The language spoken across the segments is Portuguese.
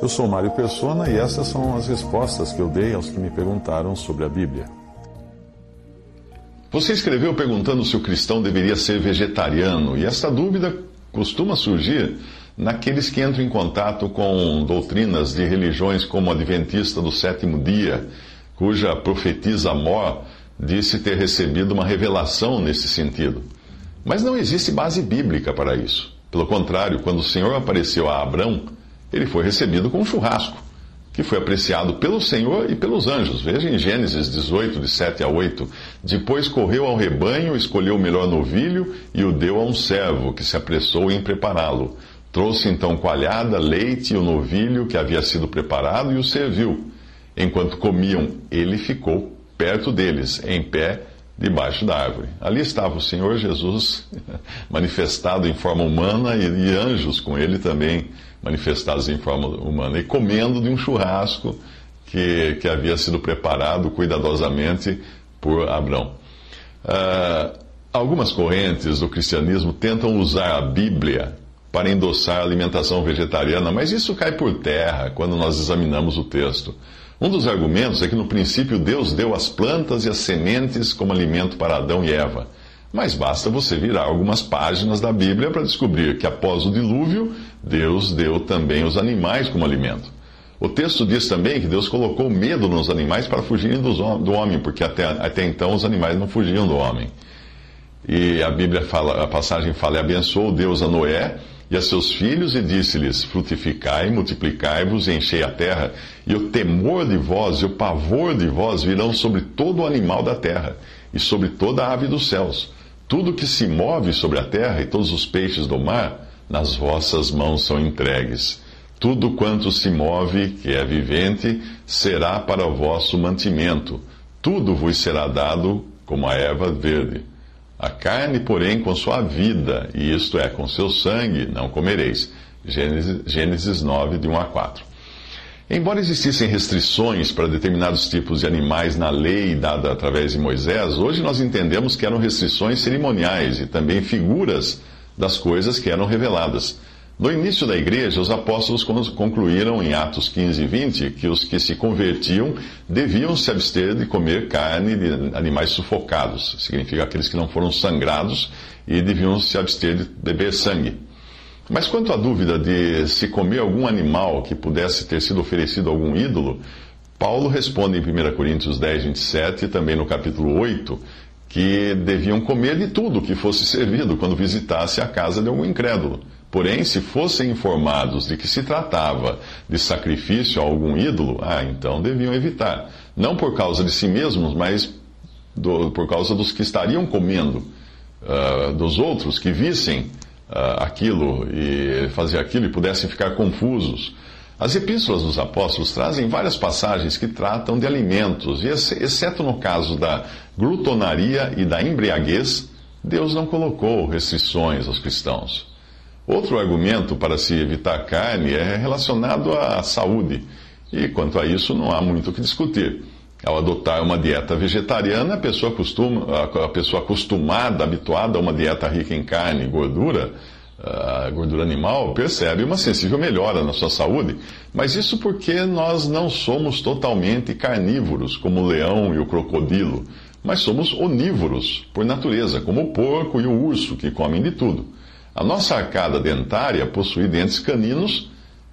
Eu sou Mário Persona e essas são as respostas que eu dei aos que me perguntaram sobre a Bíblia. Você escreveu perguntando se o cristão deveria ser vegetariano, e essa dúvida costuma surgir naqueles que entram em contato com doutrinas de religiões como a Adventista do sétimo dia, cuja profetisa Mó disse ter recebido uma revelação nesse sentido. Mas não existe base bíblica para isso. Pelo contrário, quando o Senhor apareceu a Abrão, ele foi recebido com um churrasco, que foi apreciado pelo Senhor e pelos anjos. Veja em Gênesis 18, de 7 a 8. Depois correu ao rebanho, escolheu o melhor novilho e o deu a um servo, que se apressou em prepará-lo. Trouxe então coalhada, leite e o novilho que havia sido preparado e o serviu. Enquanto comiam, ele ficou perto deles, em pé, debaixo da árvore. Ali estava o Senhor Jesus manifestado em forma humana e, anjos com ele também manifestados em forma humana, e comendo de um churrasco que, que havia sido preparado cuidadosamente por Abraão. Uh, algumas correntes do cristianismo tentam usar a Bíblia para endossar a alimentação vegetariana, mas isso cai por terra quando nós examinamos o texto. Um dos argumentos é que no princípio Deus deu as plantas e as sementes como alimento para Adão e Eva. Mas basta você virar algumas páginas da Bíblia para descobrir que após o dilúvio, Deus deu também os animais como alimento. O texto diz também que Deus colocou medo nos animais para fugirem do homem, porque até, até então os animais não fugiam do homem. E a Bíblia fala, a passagem fala, e abençoou Deus a Noé e a seus filhos, e disse-lhes: Frutificai, multiplicai-vos enchei a terra, e o temor de vós e o pavor de vós virão sobre todo o animal da terra, e sobre toda a ave dos céus. Tudo que se move sobre a terra e todos os peixes do mar, nas vossas mãos são entregues. Tudo quanto se move, que é vivente, será para o vosso mantimento. Tudo vos será dado como a erva verde. A carne, porém, com sua vida, e isto é, com seu sangue, não comereis. Gênesis, Gênesis 9, de 1 a 4. Embora existissem restrições para determinados tipos de animais na lei dada através de Moisés, hoje nós entendemos que eram restrições cerimoniais e também figuras das coisas que eram reveladas. No início da igreja, os apóstolos concluíram em Atos 15 e 20 que os que se convertiam deviam se abster de comer carne de animais sufocados, significa aqueles que não foram sangrados, e deviam se abster de beber sangue. Mas quanto à dúvida de se comer algum animal que pudesse ter sido oferecido a algum ídolo, Paulo responde em 1 Coríntios 10, 27 e também no capítulo 8 que deviam comer de tudo que fosse servido quando visitasse a casa de algum incrédulo. Porém, se fossem informados de que se tratava de sacrifício a algum ídolo, ah, então deviam evitar. Não por causa de si mesmos, mas do, por causa dos que estariam comendo, uh, dos outros que vissem uh, aquilo e fazer aquilo e pudessem ficar confusos. As epístolas dos apóstolos trazem várias passagens que tratam de alimentos, e exceto no caso da glutonaria e da embriaguez, Deus não colocou restrições aos cristãos. Outro argumento para se evitar carne é relacionado à saúde, e quanto a isso não há muito o que discutir. Ao adotar uma dieta vegetariana, a pessoa, costuma, a pessoa acostumada, habituada a uma dieta rica em carne e gordura, a gordura animal, percebe uma sensível melhora na sua saúde, mas isso porque nós não somos totalmente carnívoros, como o leão e o crocodilo, mas somos onívoros por natureza, como o porco e o urso, que comem de tudo. A nossa arcada dentária possui dentes caninos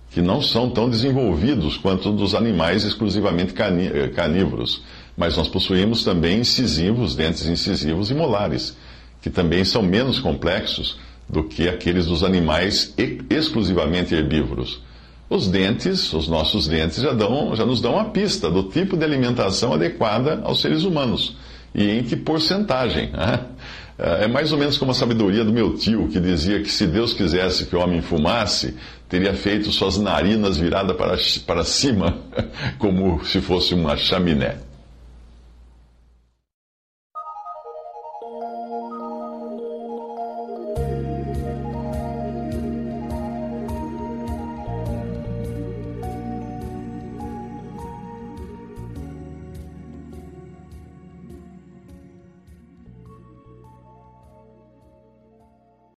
que não são tão desenvolvidos quanto dos animais exclusivamente eh, carnívoros, mas nós possuímos também incisivos, dentes incisivos e molares, que também são menos complexos do que aqueles dos animais exclusivamente herbívoros. Os dentes, os nossos dentes, já, dão, já nos dão uma pista do tipo de alimentação adequada aos seres humanos e em que porcentagem. Né? É, é mais ou menos como a sabedoria do meu tio, que dizia que se Deus quisesse que o homem fumasse, teria feito suas narinas viradas para, para cima, como se fosse uma chaminé.